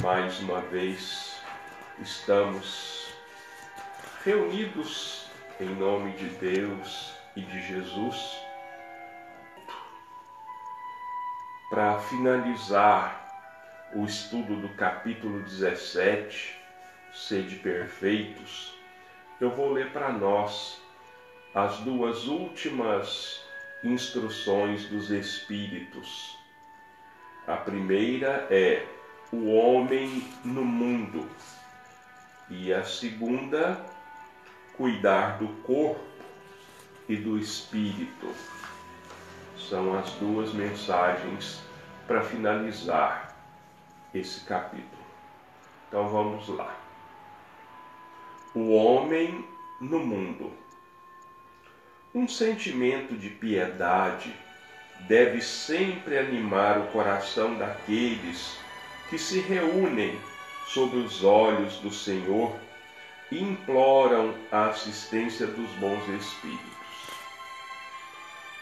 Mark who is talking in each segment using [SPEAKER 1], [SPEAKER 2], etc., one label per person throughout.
[SPEAKER 1] mais uma vez estamos reunidos em nome de Deus e de Jesus para finalizar o estudo do capítulo 17, Sede Perfeitos. Eu vou ler para nós as duas últimas instruções dos Espíritos. A primeira é o homem no mundo. E a segunda, cuidar do corpo e do espírito. São as duas mensagens para finalizar esse capítulo. Então vamos lá. O homem no mundo. Um sentimento de piedade deve sempre animar o coração daqueles que se reúnem sob os olhos do Senhor e imploram a assistência dos bons espíritos.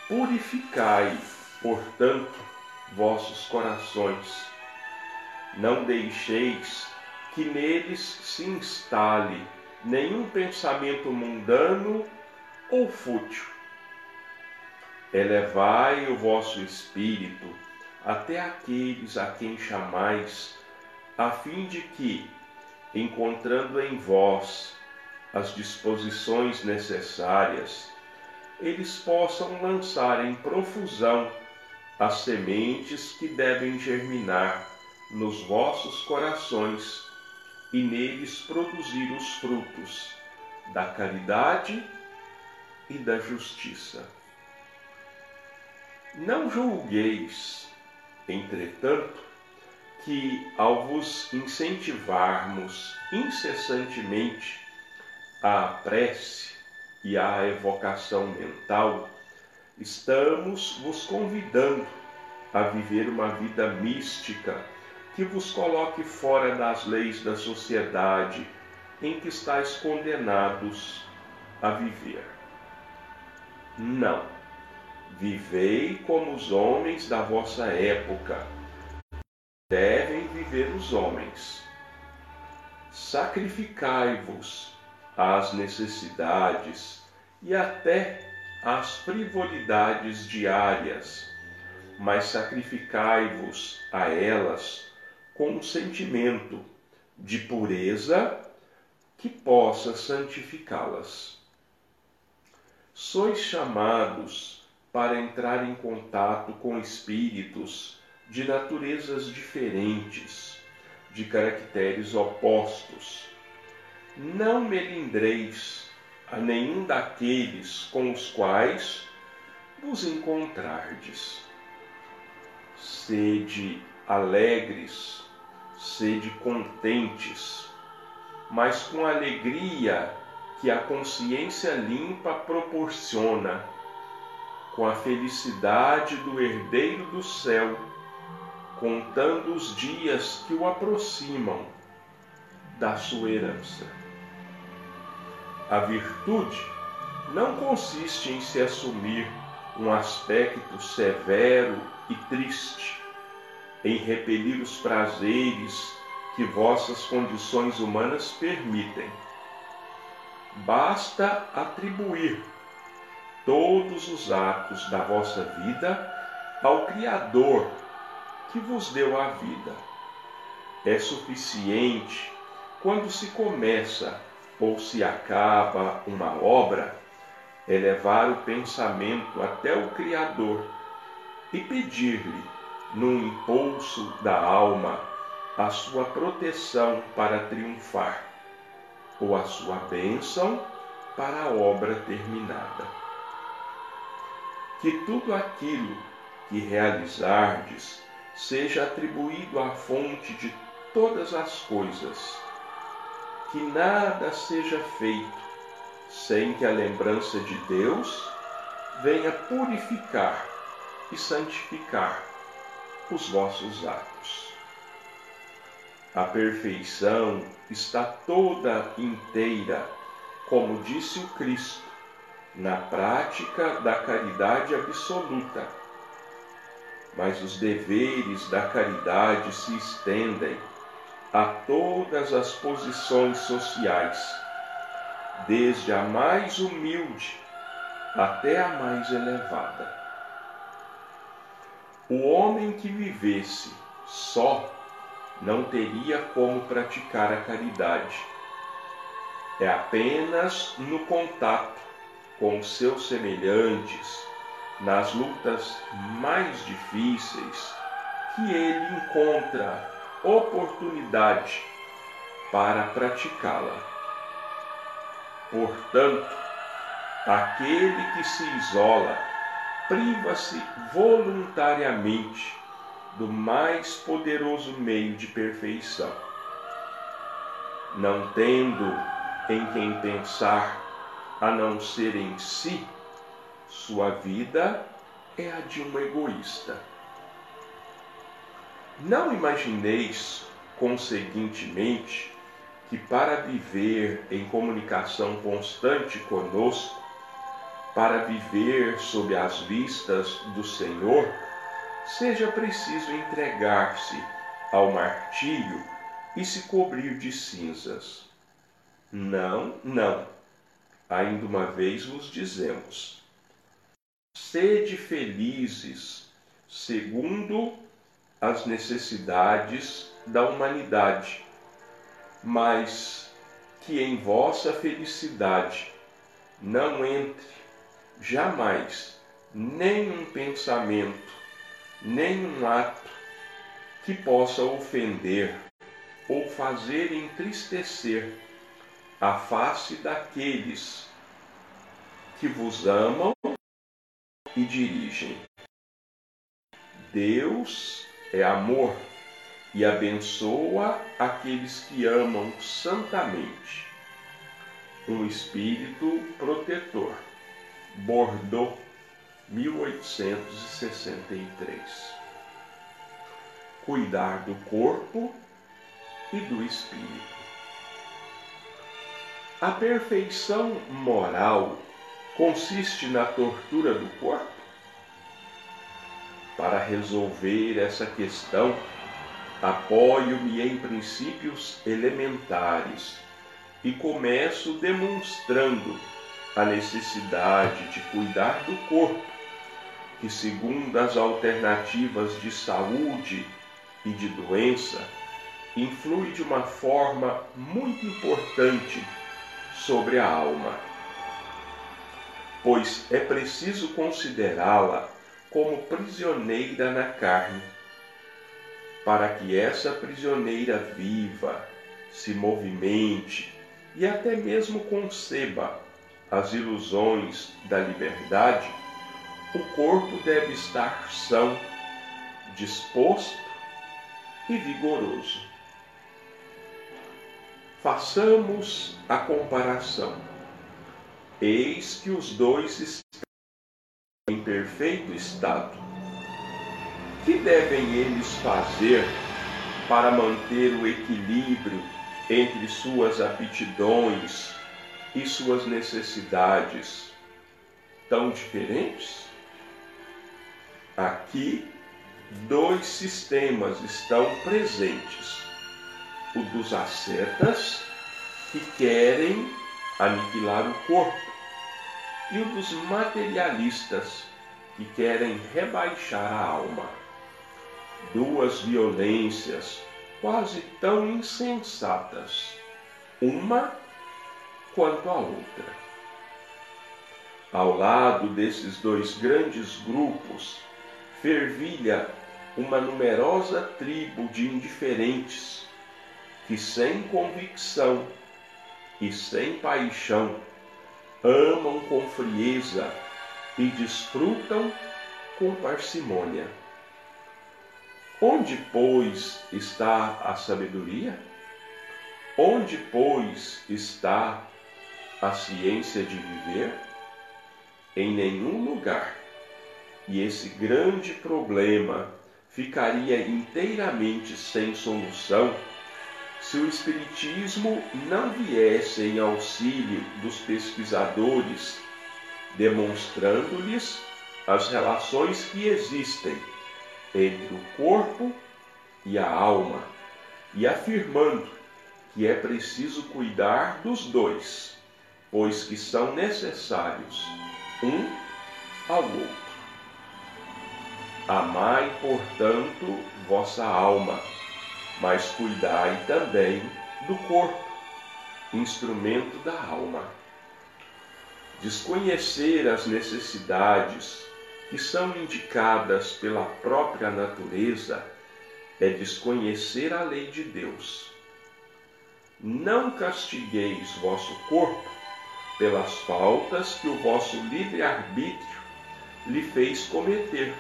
[SPEAKER 1] Purificai, portanto, vossos corações. Não deixeis que neles se instale nenhum pensamento mundano ou fútil. Elevai o vosso espírito até aqueles a quem chamais, a fim de que, encontrando em vós as disposições necessárias, eles possam lançar em profusão as sementes que devem germinar nos vossos corações e neles produzir os frutos da caridade e da justiça. Não julgueis Entretanto, que ao vos incentivarmos incessantemente à prece e à evocação mental, estamos vos convidando a viver uma vida mística que vos coloque fora das leis da sociedade em que estáis condenados a viver. Não Vivei como os homens da vossa época. Devem viver os homens. Sacrificai-vos às necessidades e até às frivolidades diárias, mas sacrificai-vos a elas com um sentimento de pureza que possa santificá-las. Sois chamados para entrar em contato com espíritos de naturezas diferentes, de caracteres opostos. Não melindreis a nenhum daqueles com os quais vos encontrardes. Sede alegres, sede contentes, mas com a alegria que a consciência limpa proporciona com a felicidade do herdeiro do céu, contando os dias que o aproximam da sua herança. A virtude não consiste em se assumir um aspecto severo e triste, em repelir os prazeres que vossas condições humanas permitem. Basta atribuir todos os atos da vossa vida ao Criador que vos deu a vida. É suficiente quando se começa ou se acaba uma obra, elevar o pensamento até o Criador e pedir-lhe, num impulso da alma, a sua proteção para triunfar, ou a sua bênção para a obra terminada que tudo aquilo que realizardes seja atribuído à fonte de todas as coisas, que nada seja feito sem que a lembrança de Deus venha purificar e santificar os vossos atos. A perfeição está toda inteira, como disse o Cristo, na prática da caridade absoluta. Mas os deveres da caridade se estendem a todas as posições sociais, desde a mais humilde até a mais elevada. O homem que vivesse só não teria como praticar a caridade. É apenas no contato com seus semelhantes, nas lutas mais difíceis, que ele encontra oportunidade para praticá-la. Portanto, aquele que se isola priva-se voluntariamente do mais poderoso meio de perfeição. Não tendo em quem pensar a não ser em si, sua vida é a de um egoísta. Não imagineis, conseguintemente, que para viver em comunicação constante conosco, para viver sob as vistas do Senhor, seja preciso entregar-se ao martírio e se cobrir de cinzas. Não, não. Ainda uma vez vos dizemos: sede felizes segundo as necessidades da humanidade, mas que em vossa felicidade não entre jamais nenhum pensamento, nenhum ato que possa ofender ou fazer entristecer a face daqueles que vos amam e dirigem. Deus é amor e abençoa aqueles que amam santamente. Um espírito protetor. Bordeaux, 1863. Cuidar do corpo e do espírito. A perfeição moral consiste na tortura do corpo? Para resolver essa questão, apoio-me em princípios elementares e começo demonstrando a necessidade de cuidar do corpo, que, segundo as alternativas de saúde e de doença, influi de uma forma muito importante sobre a alma. Pois é preciso considerá-la como prisioneira na carne, para que essa prisioneira viva, se movimente e até mesmo conceba as ilusões da liberdade, o corpo deve estar são, disposto e vigoroso. Façamos a comparação. Eis que os dois estão em perfeito estado. Que devem eles fazer para manter o equilíbrio entre suas aptidões e suas necessidades tão diferentes? Aqui, dois sistemas estão presentes: o dos ascetas, que querem aniquilar o corpo, e o dos materialistas, que querem rebaixar a alma. Duas violências quase tão insensatas. Uma quanto a outra. Ao lado desses dois grandes grupos, fervilha uma numerosa tribo de indiferentes que, sem convicção e sem paixão, amam com frieza e desfrutam com parcimônia. Onde, pois, está a sabedoria? Onde, pois, está a ciência de viver? Em nenhum lugar. E esse grande problema ficaria inteiramente sem solução se o Espiritismo não viesse em auxílio dos pesquisadores, demonstrando-lhes as relações que existem entre o corpo e a alma, e afirmando que é preciso cuidar dos dois, pois que são necessários um ao outro. Amai, portanto, vossa alma, mas cuidai também do corpo, instrumento da alma. Desconhecer as necessidades que são indicadas pela própria natureza é desconhecer a lei de Deus. Não castigueis vosso corpo pelas faltas que o vosso livre-arbítrio lhe fez cometer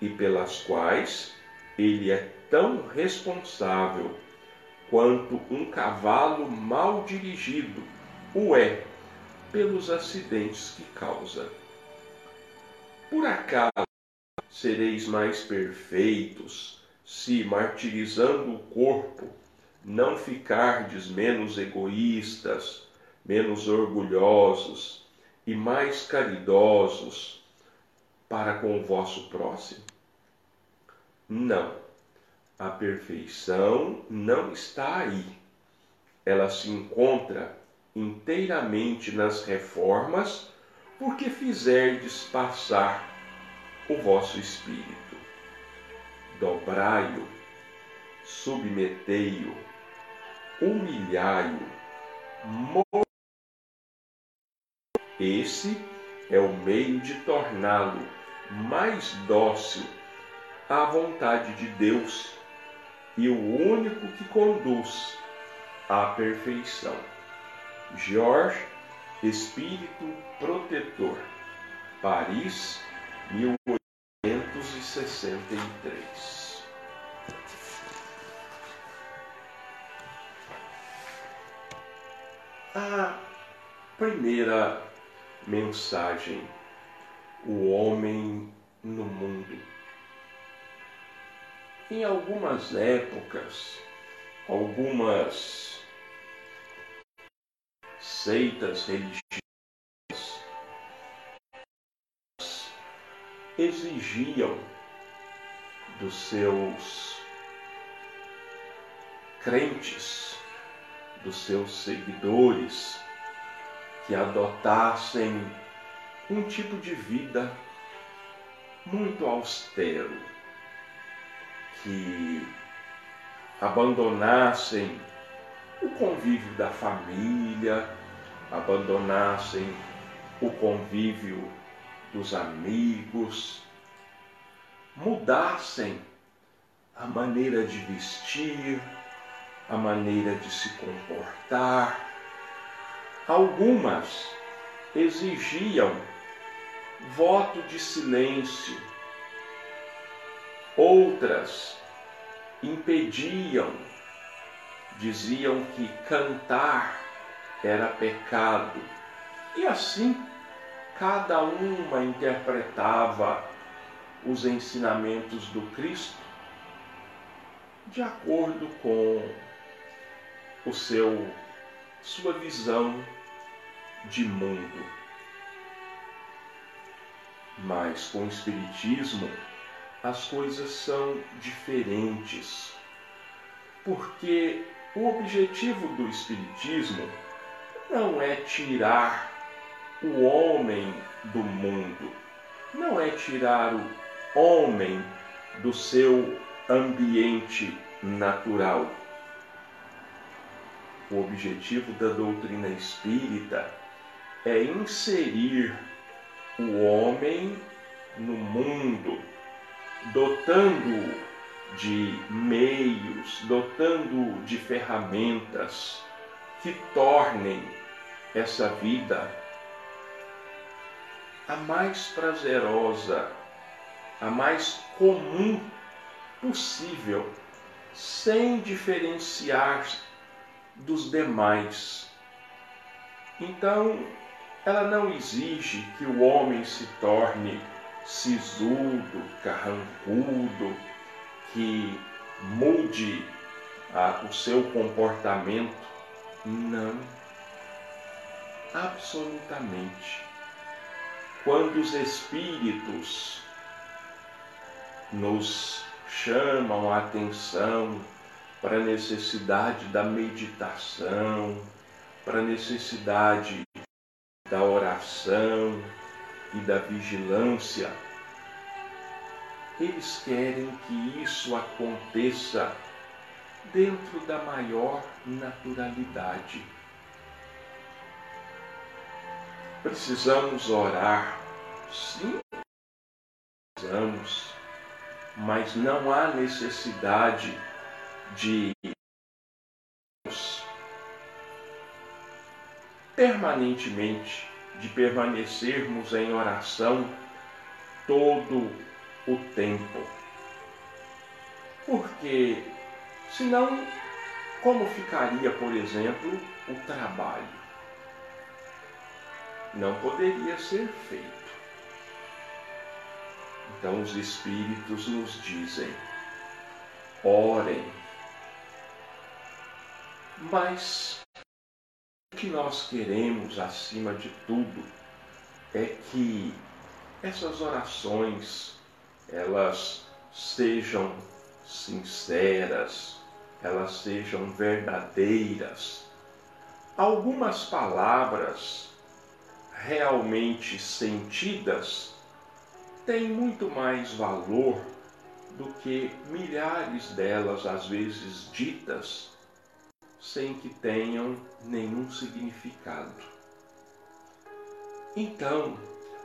[SPEAKER 1] e pelas quais ele é tão responsável quanto um cavalo mal dirigido o é pelos acidentes que causa. Por acaso sereis mais perfeitos se, martirizando o corpo, não ficardes menos egoístas, menos orgulhosos e mais caridosos para com o vosso próximo? Não. A perfeição não está aí. Ela se encontra inteiramente nas reformas, porque fizerdes passar o vosso espírito. Dobrai-o, submetei-o, humilhai-o, esse é o meio de torná-lo mais dócil à vontade de Deus e o único que conduz à perfeição. Jorge, Espírito Protetor, Paris, 1863. A primeira mensagem: o homem no mundo. Em algumas épocas, algumas seitas religiosas exigiam dos seus crentes, dos seus seguidores, que adotassem um tipo de vida muito austero que abandonassem o convívio da família, abandonassem o convívio dos amigos, mudassem a maneira de vestir, a maneira de se comportar. Algumas exigiam voto de silêncio Outras impediam, diziam que cantar era pecado. E assim, cada uma interpretava os ensinamentos do Cristo de acordo com o seu sua visão de mundo. Mas com o espiritismo as coisas são diferentes. Porque o objetivo do Espiritismo não é tirar o homem do mundo, não é tirar o homem do seu ambiente natural. O objetivo da doutrina espírita é inserir o homem no mundo dotando de meios, dotando de ferramentas que tornem essa vida a mais prazerosa, a mais comum possível, sem diferenciar dos demais. Então, ela não exige que o homem se torne sisudo, carrancudo, que mude ah, o seu comportamento. Não. Absolutamente. Quando os espíritos nos chamam a atenção para a necessidade da meditação, para a necessidade da oração e da vigilância. Eles querem que isso aconteça dentro da maior naturalidade. Precisamos orar, sim, precisamos, mas não há necessidade de permanentemente de permanecermos em oração todo o tempo. Porque senão como ficaria, por exemplo, o trabalho? Não poderia ser feito. Então os Espíritos nos dizem: orem mas o que nós queremos, acima de tudo, é que essas orações elas sejam sinceras, elas sejam verdadeiras. Algumas palavras realmente sentidas têm muito mais valor do que milhares delas, às vezes ditas sem que tenham nenhum significado. Então,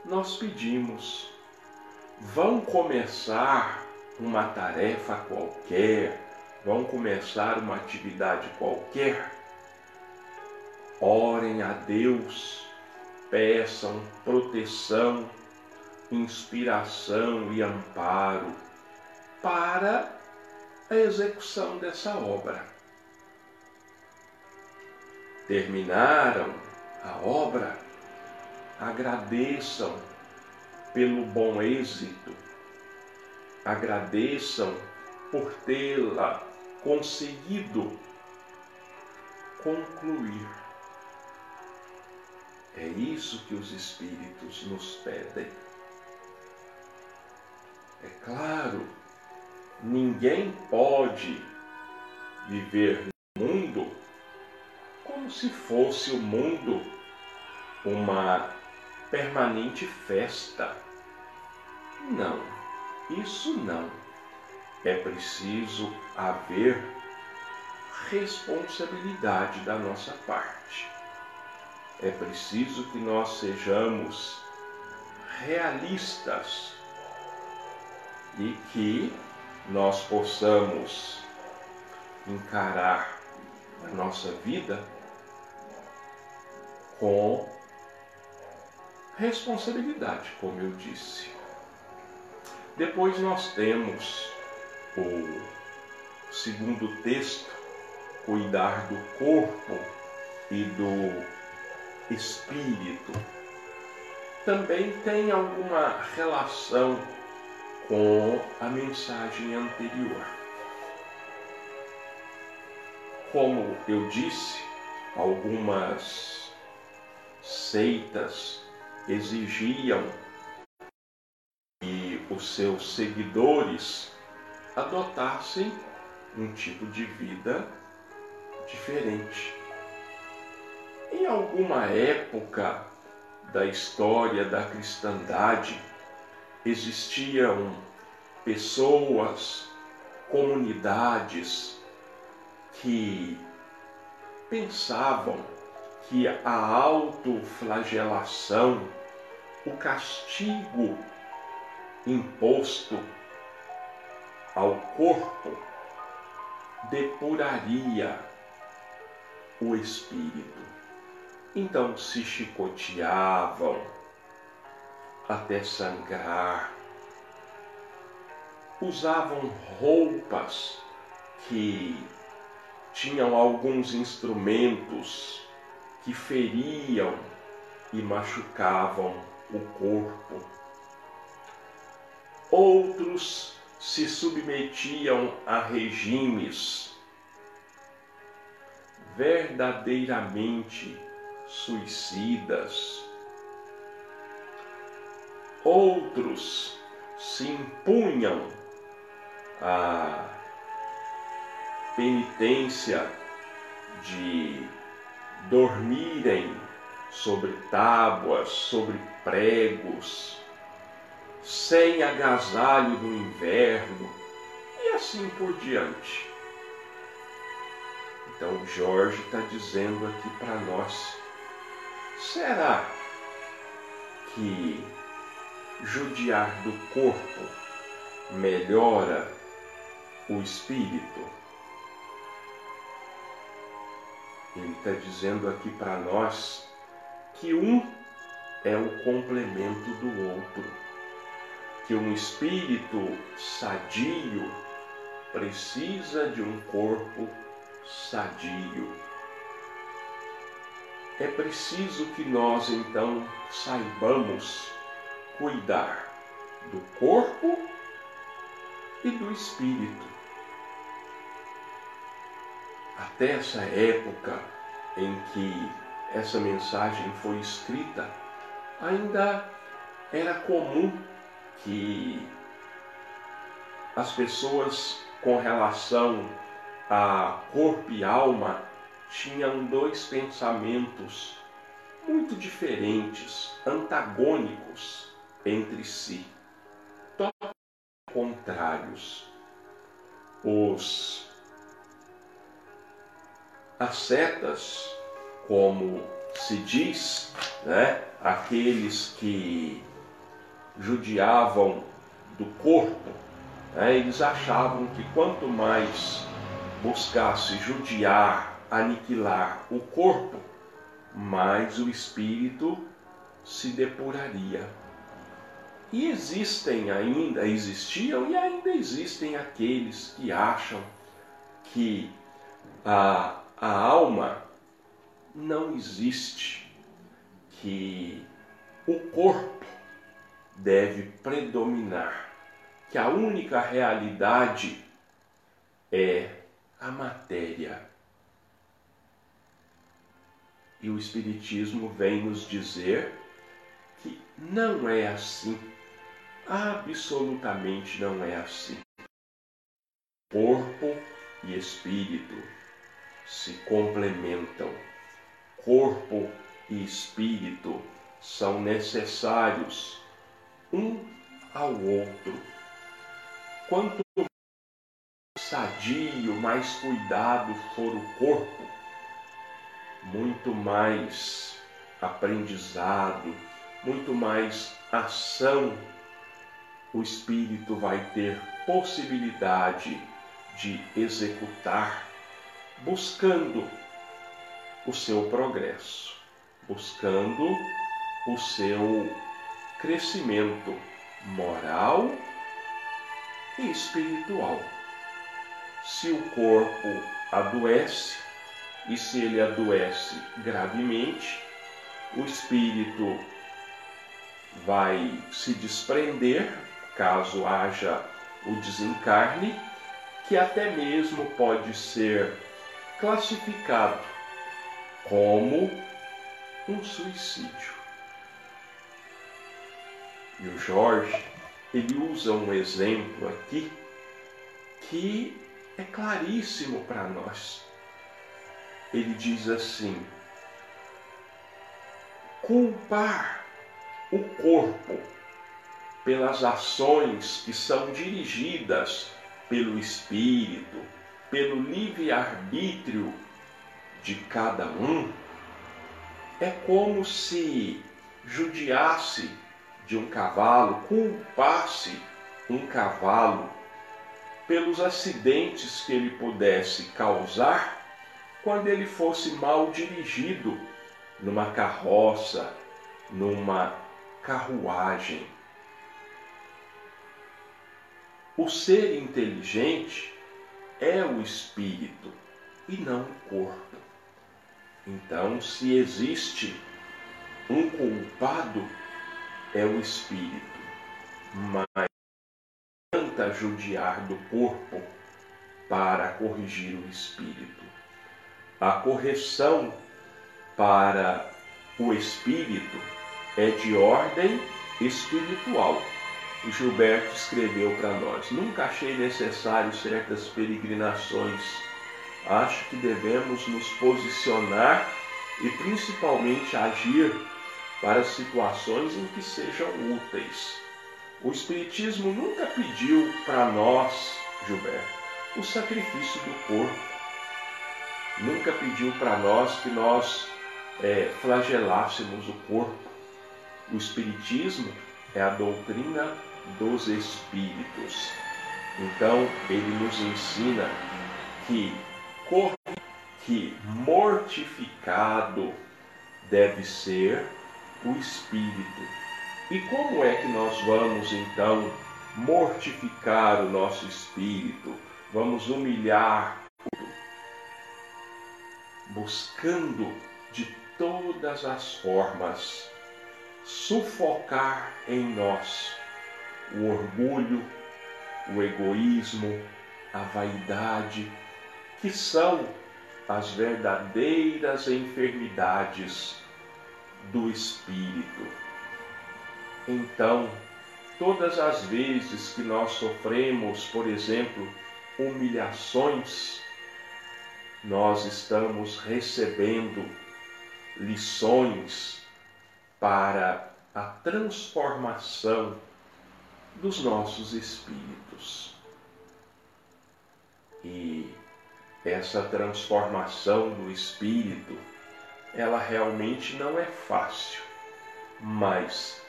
[SPEAKER 1] nós pedimos, vão começar uma tarefa qualquer, vão começar uma atividade qualquer, orem a Deus, peçam proteção, inspiração e amparo para a execução dessa obra terminaram a obra, agradeçam pelo bom êxito, agradeçam por tê-la conseguido concluir. É isso que os Espíritos nos pedem. É claro, ninguém pode viver como se fosse o mundo uma permanente festa. Não, isso não. É preciso haver responsabilidade da nossa parte. É preciso que nós sejamos realistas e que nós possamos encarar a nossa vida com responsabilidade, como eu disse. Depois nós temos o segundo texto, cuidar do corpo e do espírito. Também tem alguma relação com a mensagem anterior. Como eu disse, algumas seitas exigiam que os seus seguidores adotassem um tipo de vida diferente. Em alguma época da história da cristandade, existiam pessoas, comunidades que pensavam que a autoflagelação, o castigo imposto ao corpo, depuraria o espírito. Então se chicoteavam até sangrar, usavam roupas que tinham alguns instrumentos que feriam e machucavam o corpo. Outros se submetiam a regimes verdadeiramente suicidas. Outros se impunham a penitência de dormirem sobre tábuas, sobre pregos, sem agasalho no inverno e assim por diante. Então Jorge está dizendo aqui para nós: será que judiar do corpo melhora o espírito? Ele está dizendo aqui para nós que um é o complemento do outro, que um espírito sadio precisa de um corpo sadio. É preciso que nós então saibamos cuidar do corpo e do espírito. Até essa época em que essa mensagem foi escrita, ainda era comum que as pessoas com relação a corpo e alma tinham dois pensamentos muito diferentes, antagônicos entre si, totalmente contrários. Os ascetas como se diz, né, aqueles que judiavam do corpo, né, eles achavam que quanto mais buscasse judiar, aniquilar o corpo, mais o espírito se depuraria. E existem ainda, existiam e ainda existem aqueles que acham que a, a alma não existe que o corpo deve predominar, que a única realidade é a matéria. E o Espiritismo vem nos dizer que não é assim, absolutamente não é assim. Corpo e espírito se complementam corpo e espírito são necessários um ao outro. Quanto mais sadio, mais cuidado for o corpo, muito mais aprendizado, muito mais ação o espírito vai ter possibilidade de executar, buscando o seu progresso, buscando o seu crescimento moral e espiritual. Se o corpo adoece, e se ele adoece gravemente, o espírito vai se desprender, caso haja o desencarne, que até mesmo pode ser classificado como um suicídio. E o Jorge, ele usa um exemplo aqui que é claríssimo para nós. Ele diz assim: culpar o corpo pelas ações que são dirigidas pelo espírito, pelo livre-arbítrio de cada um, é como se judiasse de um cavalo, culpasse um cavalo pelos acidentes que ele pudesse causar quando ele fosse mal dirigido numa carroça, numa carruagem. O ser inteligente é o espírito e não o corpo. Então, se existe um culpado, é o espírito, mas tenta judiar do corpo para corrigir o espírito. A correção para o espírito é de ordem espiritual. O Gilberto escreveu para nós: Nunca achei necessário certas peregrinações acho que devemos nos posicionar e principalmente agir para situações em que sejam úteis. O Espiritismo nunca pediu para nós, Gilberto, o sacrifício do corpo. Nunca pediu para nós que nós é, flagelássemos o corpo. O Espiritismo é a doutrina dos Espíritos. Então, ele nos ensina que que mortificado deve ser o espírito. E como é que nós vamos então mortificar o nosso espírito? Vamos humilhar buscando de todas as formas sufocar em nós o orgulho, o egoísmo, a vaidade, que são as verdadeiras enfermidades do espírito. Então, todas as vezes que nós sofremos, por exemplo, humilhações, nós estamos recebendo lições para a transformação dos nossos espíritos. E essa transformação do espírito, ela realmente não é fácil, mas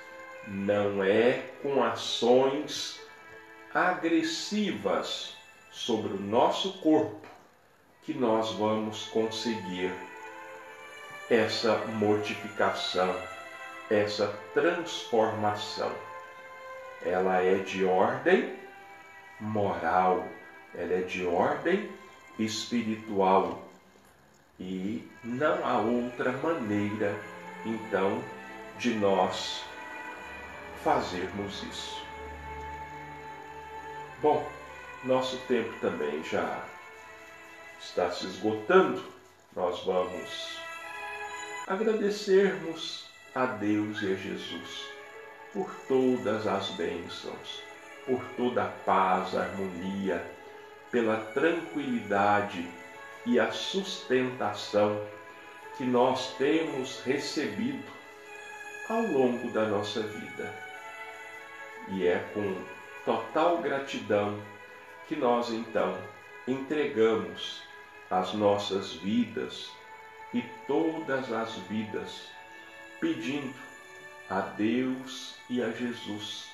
[SPEAKER 1] não é com ações agressivas sobre o nosso corpo que nós vamos conseguir essa mortificação, essa transformação. Ela é de ordem moral, ela é de ordem espiritual. E não há outra maneira, então, de nós fazermos isso. Bom, nosso tempo também já está se esgotando. Nós vamos agradecermos a Deus e a Jesus por todas as bênçãos, por toda a paz, a harmonia, pela tranquilidade e a sustentação que nós temos recebido ao longo da nossa vida. E é com total gratidão que nós então entregamos as nossas vidas e todas as vidas, pedindo a Deus e a Jesus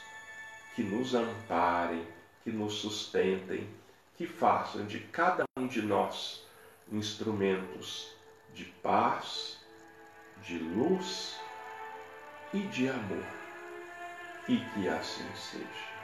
[SPEAKER 1] que nos amparem, que nos sustentem que façam de cada um de nós instrumentos de paz, de luz e de amor. E que assim seja.